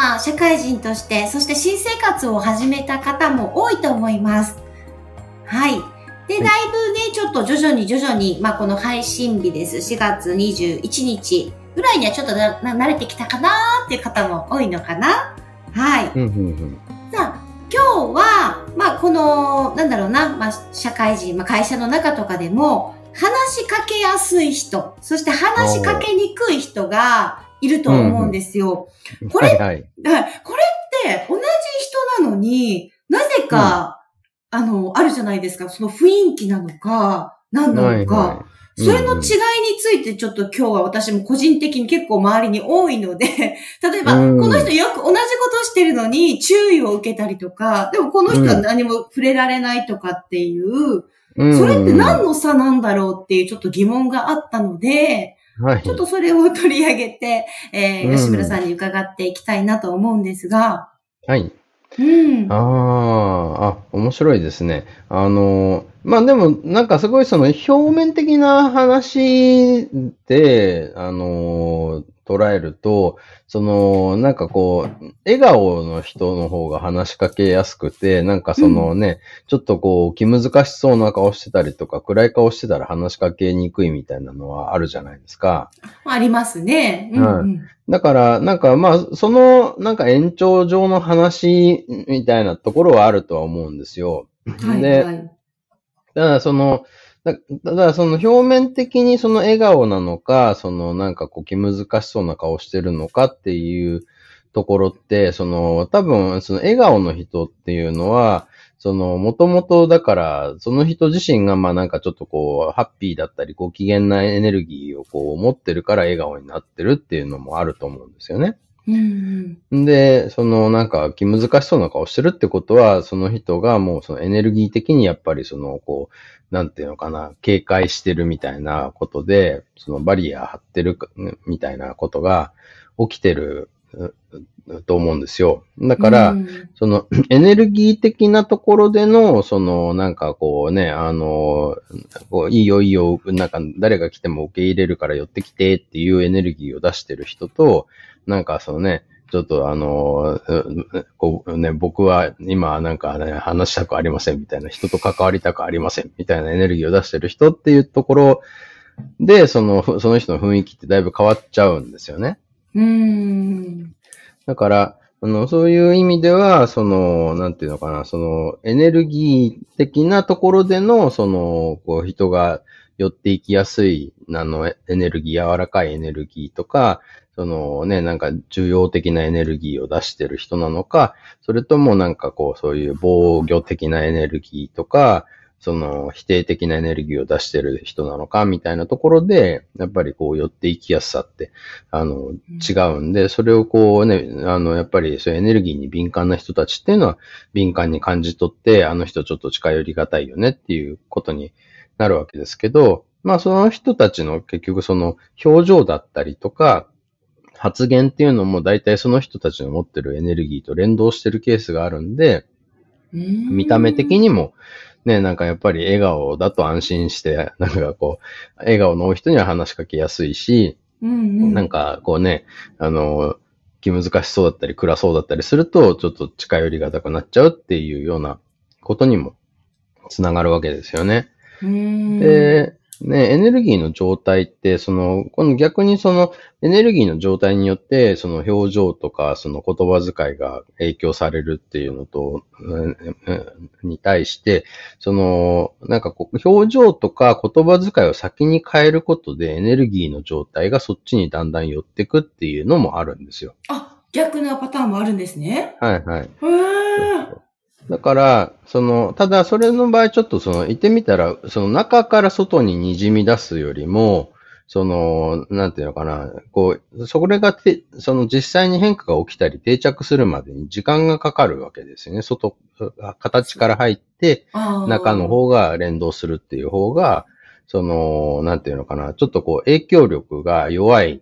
まあ、社会人として、そして新生活を始めた方も多いと思います。はい。で、だいぶね、ちょっと徐々に徐々に、まあ、この配信日です。4月21日ぐらいにはちょっとなな慣れてきたかなーっていう方も多いのかなはい。うんうんさあ、今日は、まあ、この、なんだろうな、まあ、社会人、まあ、会社の中とかでも、話しかけやすい人、そして話しかけにくい人がいると思うんですよ。うん。これはいはい。これって同じ人なのに、なぜか、あの、あるじゃないですか。その雰囲気なのか、何なのか。はいはいそれの違いについてちょっと今日は私も個人的に結構周りに多いので、例えば、うんこの人よく同じことしてるのに注意を受けたりとか、でもこの人は何も触れられないとかっていう、うんそれって何の差なんだろうっていうちょっと疑問があったので、はい。ちょっとそれを取り上げて、えーうん吉村さんに伺っていきたいなと思うんですが、はい。うん。ああ、あ、面白いですね。あの、まあでも、なんかすごいその表面的な話で、あの、捉えると、その、なんかこう、笑顔の人の方が話しかけやすくて、なんかそのね、ちょっとこう、気難しそうな顔してたりとか、暗い顔してたら話しかけにくいみたいなのはあるじゃないですか。ありますね。うん、うん。だから、なんかまあ、その、なんか延長上の話みたいなところはあるとは思うんですよ。はい、で、はい。ただその、だただその表面的にその笑顔なのか、そのなんかこう気難しそうな顔してるのかっていうところって、その多分その笑顔の人っていうのは、そのもともとだから、その人自身がまあなんかちょっとこうハッピーだったり、ご機嫌なエネルギーをこう持ってるから笑顔になってるっていうのもあると思うんですよね。うん。で、そのなんか気難しそうな顔してるってことは、その人がもうそのエネルギー的にやっぱりそのこう、なんていうのかな、警戒してるみたいなことで、そのバリア張ってるみたいなことが起きてると思うんですよ。だから、うんその エネルギー的なところでの、そのなんかこうね、あの、こういいよいいよ、なんか誰が来ても受け入れるから寄ってきてっていうエネルギーを出してる人と、なんかそのね、ちょっとあの、うこうね、僕は今なんかね、話したくありませんみたいな、人と関わりたくありませんみたいなエネルギーを出してる人っていうところで、その、ふその人の雰囲気ってだいぶ変わっちゃうんですよね。うん。だから、あの、そういう意味では、その、なんていうのかな、その、エネルギー的なところでの、その、こう、人が寄っていきやすい、あの、エネルギー、柔らかいエネルギーとか、そのね、なんか重要的なエネルギーを出してる人なのか、それともなんかこう、そういう防御的なエネルギーとか、その否定的なエネルギーを出してる人なのかみたいなところで、やっぱりこう寄っていきやすさって、あの、違うんで、それをこうね、あの、やっぱりそういうエネルギーに敏感な人たちっていうのは敏感に感じ取って、あの人ちょっと近寄りがたいよねっていうことになるわけですけど、まあその人たちの結局その表情だったりとか、発言っていうのも大体その人たちの持ってるエネルギーと連動してるケースがあるんで、見た目的にも、ね、なんかやっぱり笑顔だと安心して、なんかこう、笑顔の多い人には話しかけやすいし、うんうん、なんかこうね、あの、気難しそうだったり暗そうだったりすると、ちょっと近寄りがたくなっちゃうっていうようなことにもつながるわけですよね。うん、で、ね、エネルギーの状態って、その、この逆にそのエネルギーの状態によって、その表情とか、その言葉遣いが影響されるっていうのと、に対して、その、なんかこう、表情とか言葉遣いを先に変えることで、エネルギーの状態がそっちにだんだん寄ってくっていうのもあるんですよ。あ、逆なパターンもあるんですね。はいはい。へーだから、その、ただそれの場合ちょっとその、言ってみたら、その中から外に滲み出すよりも、その、なんていうのかな、こう、それがて、その実際に変化が起きたり定着するまでに時間がかかるわけですよね。外、形から入って、中の方が連動するっていう方が、その、なんていうのかな、ちょっとこう影響力が弱い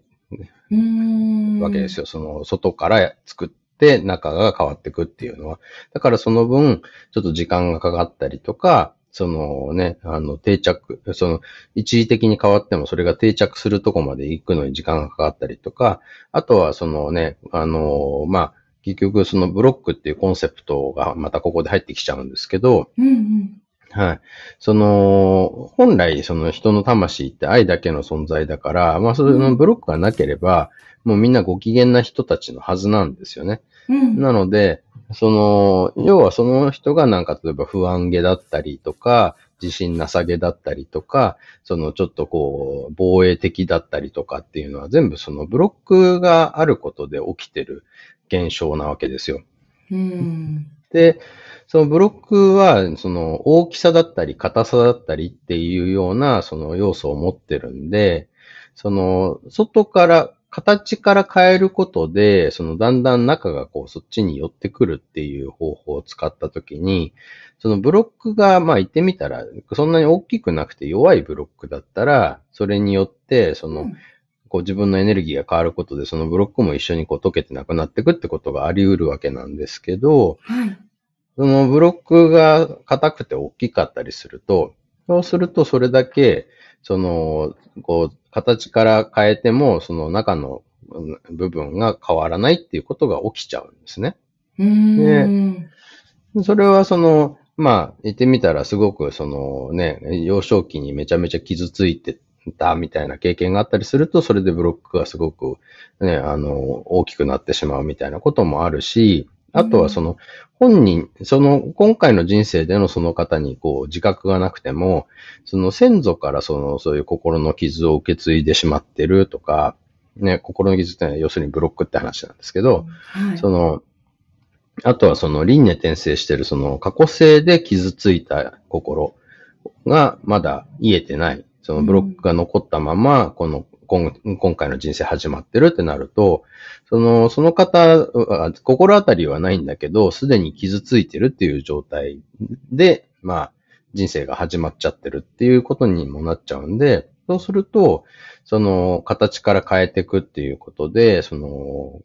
わけですよ。その、外から作って中が変わっていくっていうのは。だからその分、ちょっと時間がかかったりとか、そのね、あの、定着、その、一時的に変わってもそれが定着するとこまで行くのに時間がかかったりとか、あとはそのね、あの、まあ、結局そのブロックっていうコンセプトがまたここで入ってきちゃうんですけど、うんうんはい。その、本来、その人の魂って愛だけの存在だから、まあ、そのブロックがなければ、もうみんなご機嫌な人たちのはずなんですよね。うん、なので、その、要はその人がなんか例えば不安げだったりとか、自信なさげだったりとか、そのちょっとこう、防衛的だったりとかっていうのは全部そのブロックがあることで起きてる現象なわけですよ。うん、で、そのブロックは、その大きさだったり硬さだったりっていうようなその要素を持ってるんで、その外から形から変えることで、そのだんだん中がこうそっちに寄ってくるっていう方法を使ったときに、そのブロックが、まあ言ってみたら、そんなに大きくなくて弱いブロックだったら、それによって、その、こう自分のエネルギーが変わることで、そのブロックも一緒にこう溶けてなくなっていくってことがあり得るわけなんですけど、はい、そのブロックが硬くて大きかったりすると、そうするとそれだけ、その、こう、形から変えても、その中の部分が変わらないっていうことが起きちゃうんですね。で、それはその、まあ、言ってみたらすごくそのね、幼少期にめちゃめちゃ傷ついてたみたいな経験があったりすると、それでブロックがすごくね、あの、大きくなってしまうみたいなこともあるし、あとはその、本人、その、今回の人生でのその方にこう、自覚がなくても、その先祖からその、そういう心の傷を受け継いでしまってるとか、ね、心の傷ってのは要するにブロックって話なんですけど、はい、その、あとはその輪廻転生してるその過去性で傷ついた心がまだ癒えてない。そのブロックが残ったまま、この今今回の人生始まってるってなると、その、その方は、心当たりはないんだけど、すでに傷ついてるっていう状態で、まあ、人生が始まっちゃってるっていうことにもなっちゃうんで、そうすると、その、形から変えていくっていうことで、その、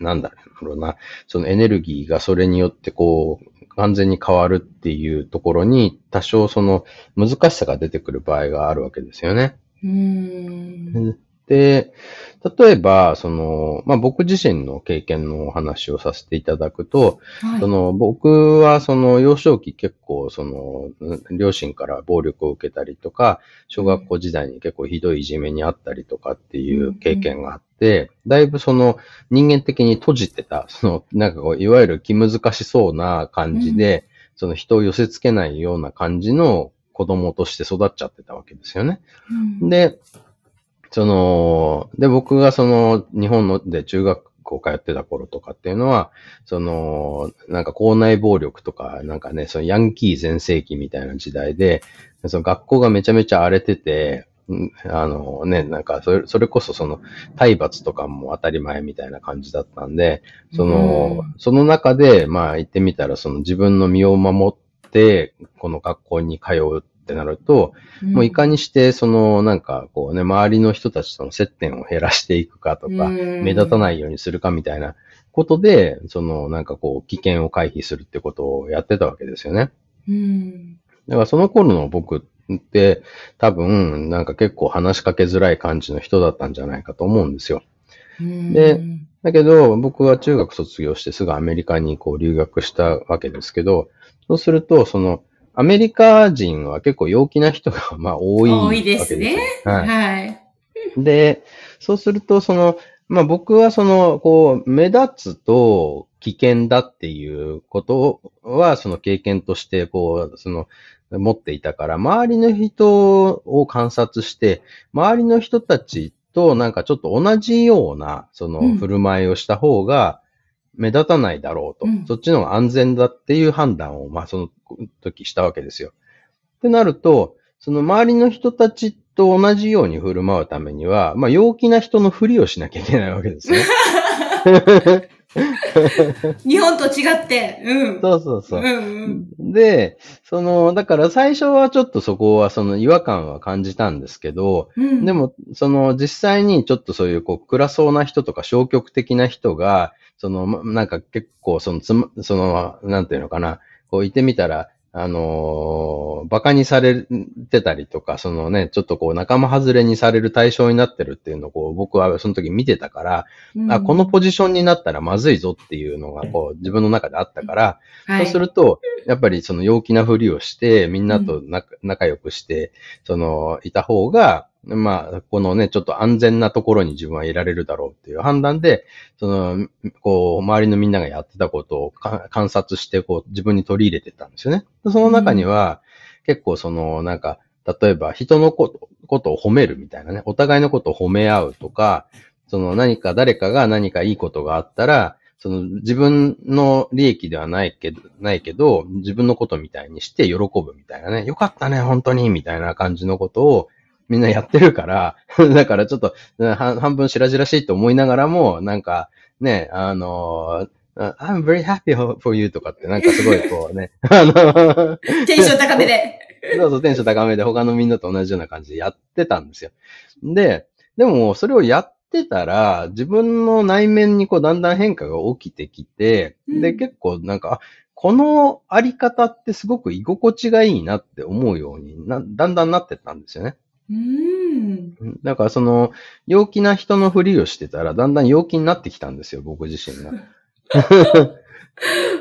なんだろうな、そのエネルギーがそれによってこう、完全に変わるっていうところに、多少その難しさが出てくる場合があるわけですよね。うん。で、例えば、その、まあ、僕自身の経験のお話をさせていただくと、はい、その、僕はその幼少期結構、その、両親から暴力を受けたりとか、小学校時代に結構ひどいいじめにあったりとかっていう経験があって、うん、だいぶその人間的に閉じてた、その、なんかこう、いわゆる気難しそうな感じで、うん、その人を寄せ付けないような感じの子供として育っちゃってたわけですよね。うん、で、その、で、僕がその、日本ので中学校通ってた頃とかっていうのは、その、なんか校内暴力とか、なんかね、そのヤンキー全盛期みたいな時代で、その学校がめちゃめちゃ荒れてて、あのね、なんかそれ、それこそその体罰とかも当たり前みたいな感じだったんで、その、その中で、まあ言ってみたら、その自分の身を守って、この学校に通うってなると、うん、もういかにして、その、なんか、こうね、周りの人たちとの接点を減らしていくかとか、目立たないようにするかみたいなことで、その、なんかこう、危険を回避するってことをやってたわけですよね。うん。だからその頃の僕って多分なんか結構話しかけづらい感じの人だったんじゃないかと思うんですよ。で、だけど僕は中学卒業してすぐアメリカにこう留学したわけですけど、そうするとそのアメリカ人は結構陽気な人が、まあ、多い多いですね。はい。はい、で、そうすると、その、まあ僕はその、こう、目立つと危険だっていうことは、その経験として、こう、その、持っていたから、周りの人を観察して、周りの人たちとなんかちょっと同じような、その振る舞いをした方が目立たないだろうと、うん、そっちの方が安全だっていう判断を、まあその時したわけですよ。ってなると、その周りの人たちと同じように振る舞うためには、まあ、陽気な人のふりをしなきゃいけないわけですね。日本と違って。うん。そうそうそうう。んうん。で、その、だから最初はちょっとそこはその違和感は感じたんですけど、うん。で、も、その実際にちょっとそういうこう暗そうな人とか消極的な人が、その、まなんか結構そのつま、その、なんていうのかな、こういてみたら、あのー馬鹿にされてたりとか、そのね、ちょっとこう仲間外れにされる対象になってるっていうのをこう僕はその時見てたから、うん。あ、このポジションになったらまずいぞっていうのがこう自分の中であったから、はい、そうすると、やっぱりその陽気なふりをして、みんなと仲,、仲良くして、その、いた方が、まあ、このね、ちょっと安全なところに自分はいられるだろうっていう判断で、その、こう、周りのみんながやってたことを観察して、こう、自分に取り入れてたんですよね。その中には、結構その、なんか、例えば人のことことを褒めるみたいなね、お互いのことを褒め合うとか、その何か誰かが何かいいことがあったら、その自分の利益ではないけど、ないけど、自分のことみたいにして喜ぶみたいなね。よかったね、本当に、みたいな感じのことをみんなやってるから、だからちょっと半半分白々しいと思いながらも、なんかね、あの、I'm very happy for you とかってなんかすごいこう ね、あの、テンション高めで。そうそう、テンション高めで他のみんなと同じような感じでやってたんですよ。で、でもそれをやってたら、自分の内面にこうだんだん変化が起きてきて、で、うん結構なんか、あこのあり方ってすごく居心地がいいなって思うようにな、だんだんなってったんですよね。うん。だからその、陽気な人のふりをしてたら、だんだん陽気になってきたんですよ、僕自身が。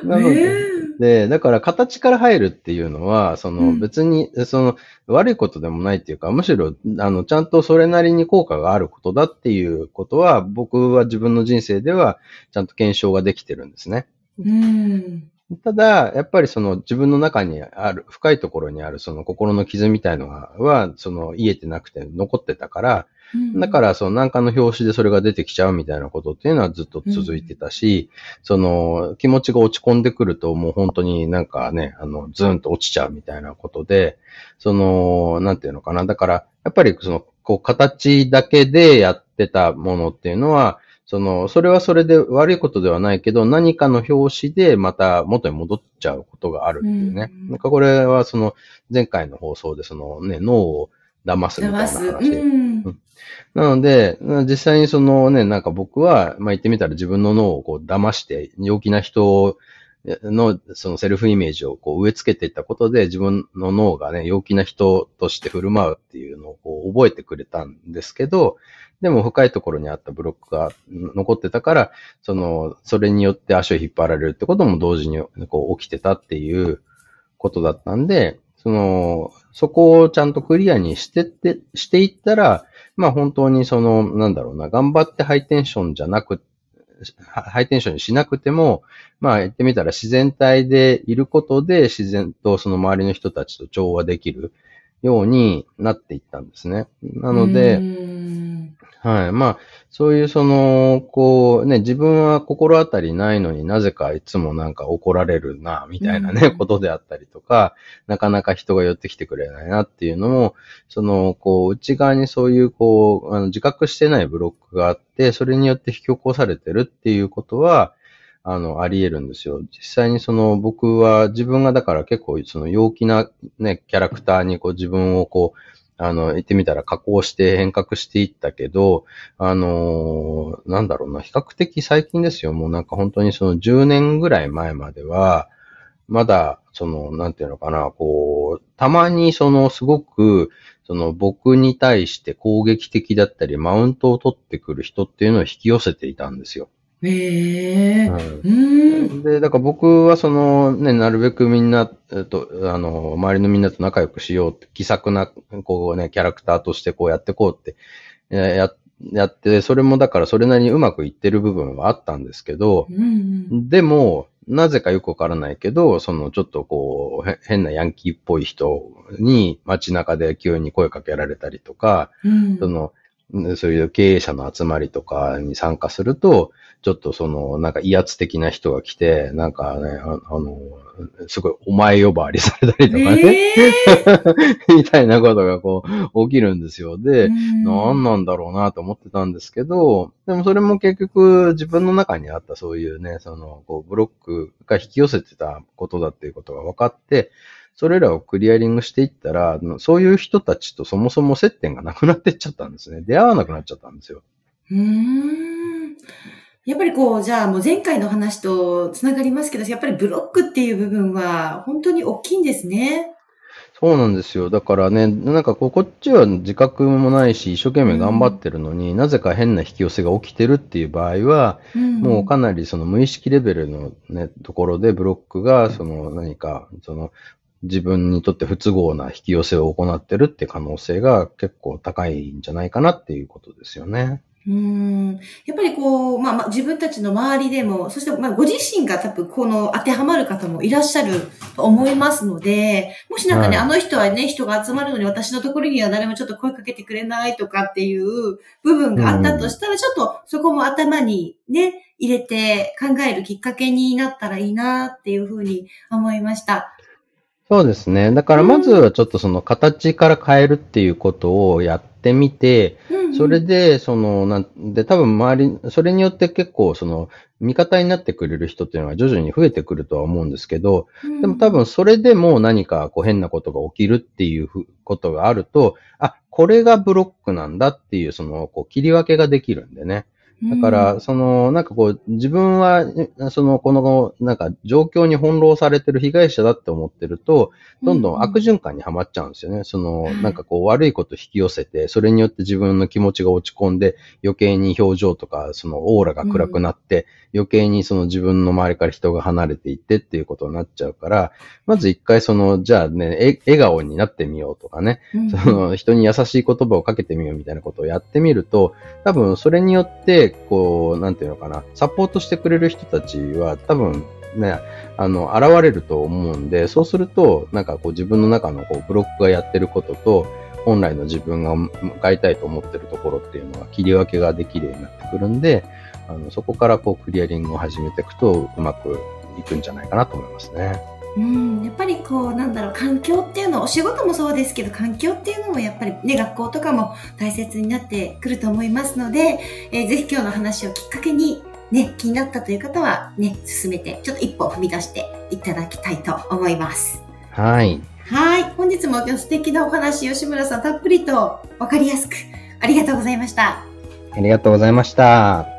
なので、ねで、だから形から入るっていうのは、そのうん別に、その悪いことでもないっていうか、むしろ、あの、ちゃんとそれなりに効果があることだっていうことは、僕は自分の人生ではちゃんと検証ができてるんですね。うん。ただ、やっぱりその自分の中にある、深いところにあるその心の傷みたいのは、はその癒えてなくて残ってたから、だから、そのなんかの表紙でそれが出てきちゃうみたいなことっていうのはずっと続いてたし、その気持ちが落ち込んでくるともう本当になんかね、あの、ズーンと落ちちゃうみたいなことで、その、なんていうのかな。だから、やっぱりその、こう、形だけでやってたものっていうのは、その、それはそれで悪いことではないけど、何かの表紙でまた元に戻っちゃうことがあるっていうね。うんなんかこれはその、前回の放送でそのね、脳を騙すみたいな。話でうん。なので、実際にそのね、なんか僕は、まあ言ってみたら自分の脳をこう騙して、陽気な人のそのセルフイメージをこう植え付けていったことで、自分の脳がね、陽気な人として振る舞うっていうのをこう覚えてくれたんですけど、でも深いところにあったブロックが残ってたから、その、それによって足を引っ張られるってことも同時にこう起きてたっていうことだったんで、その、そこをちゃんとクリアにしてって、していったら、まあ本当にその、なんだろうな、頑張ってハイテンションじゃなく、ハイテンションにしなくても、まあ言ってみたら自然体でいることで自然とその周りの人たちと調和できるようになっていったんですね。なので、はい。まあ、そういうその、こうね、自分は心当たりないのになぜかいつもなんか怒られるな、みたいなね、うんことであったりとか、なかなか人が寄ってきてくれないなっていうのも、その、こう、内側にそういう、こう、あの自覚してないブロックがあって、それによって引き起こされてるっていうことは、あの、あり得るんですよ。実際にその、僕は自分がだから結構その陽気なね、キャラクターにこう自分をこう、あの、言ってみたら加工して変革していったけど、あのーなんだろうな、比較的最近ですよ。もうなんか本当にその10年ぐらい前までは、まだ、その、なんていうのかな、こう、たまにそのすごく、その僕に対して攻撃的だったり、マウントを取ってくる人っていうのを引き寄せていたんですよ。へえ。うんうん。で、だから僕はそのね、なるべくみんな、えっと、あの、周りのみんなと仲良くしようって、気さくな、こうね、キャラクターとしてこうやってこうって、えーや、やって、それもだからそれなりにうまくいってる部分はあったんですけど、うんでも、なぜかよくわからないけど、そのちょっとこう、へ変なヤンキーっぽい人に街中で急に声かけられたりとか、うん。その、そういう経営者の集まりとかに参加すると、ちょっとその、なんか威圧的な人が来て、なんかね、ああの、すごいお前呼ばわりされたりとかね、えー、みたいなことがこう起きるんですよ。で、何なんだろうなと思ってたんですけど、でもそれも結局自分の中にあったそういうね、その、こうブロックが引き寄せてたことだっていうことが分かって、それらをクリアリングしていったら、そういう人たちとそもそも接点がなくなってっちゃったんですね。出会わなくなっちゃったんですよ。うーん。やっぱりこう、じゃあもう前回の話とつながりますけど、やっぱりブロックっていう部分は本当に大きいんですね。そうなんですよ。だからね、なんかこう、こっちは自覚もないし、一生懸命頑張ってるのに、うん、なぜか変な引き寄せが起きてるっていう場合は、うん、もうかなりその無意識レベルのね、ところでブロックが、その何か、その自分にとって不都合な引き寄せを行ってるって可能性が結構高いんじゃないかなっていうことですよね。うん。やっぱりこう、まあ、まあ、自分たちの周りでも、そしてまあ、ご自身が多分この当てはまる方もいらっしゃると思いますので、もしなんかね、はい、あの人はね、人が集まるのに私のところには誰もちょっと声かけてくれないとかっていう部分があったとしたら、ちょっとそこも頭にね、入れて考えるきっかけになったらいいなっていうふうに思いました。そうですね。だからまずはちょっとその形から変えるっていうことをやってみて、それで、その、なんで、多分周り、それによって結構、その、味方になってくれる人っていうのは徐々に増えてくるとは思うんですけど、でも多分それでも何かこう変なことが起きるっていうことがあると、あ、これがブロックなんだっていう、その、こう切り分けができるんでね。だから、その、なんかこう、自分は、その、この、なんか、状況に翻弄されてる被害者だって思ってると、どんどん悪循環にはまっちゃうんですよね。その、なんかこう、悪いこと引き寄せて、それによって自分の気持ちが落ち込んで、余計に表情とか、その、オーラが暗くなって、余計にその自分の周りから人が離れていってっていうことになっちゃうから、まず一回その、じゃあね、笑顔になってみようとかね、その、人に優しい言葉をかけてみようみたいなことをやってみると、多分それによって、こう、なんていうのかな、サポートしてくれる人たちは多分ね、あの、現れると思うんで、そうすると、なんかこう自分の中のこうブロックがやってることと、本来の自分が向かいたいと思ってるところっていうのは切り分けができるようになってくるんで、あのそこからこうクリアリングを始めていくとうまくいくんじゃないかなと思いますね。うん、やっぱりこう、なんだろう、環境っていうの、お仕事もそうですけど、環境っていうのもやっぱりね、学校とかも大切になってくると思いますので、えー、ぜひ今日の話をきっかけに、ね、気になったという方はね、進めて、ちょっと一歩踏み出していただきたいと思います。はい。はい。本日も素敵なお話、吉村さんたっぷりとわかりやすく、ありがとうございました。ありがとうございました。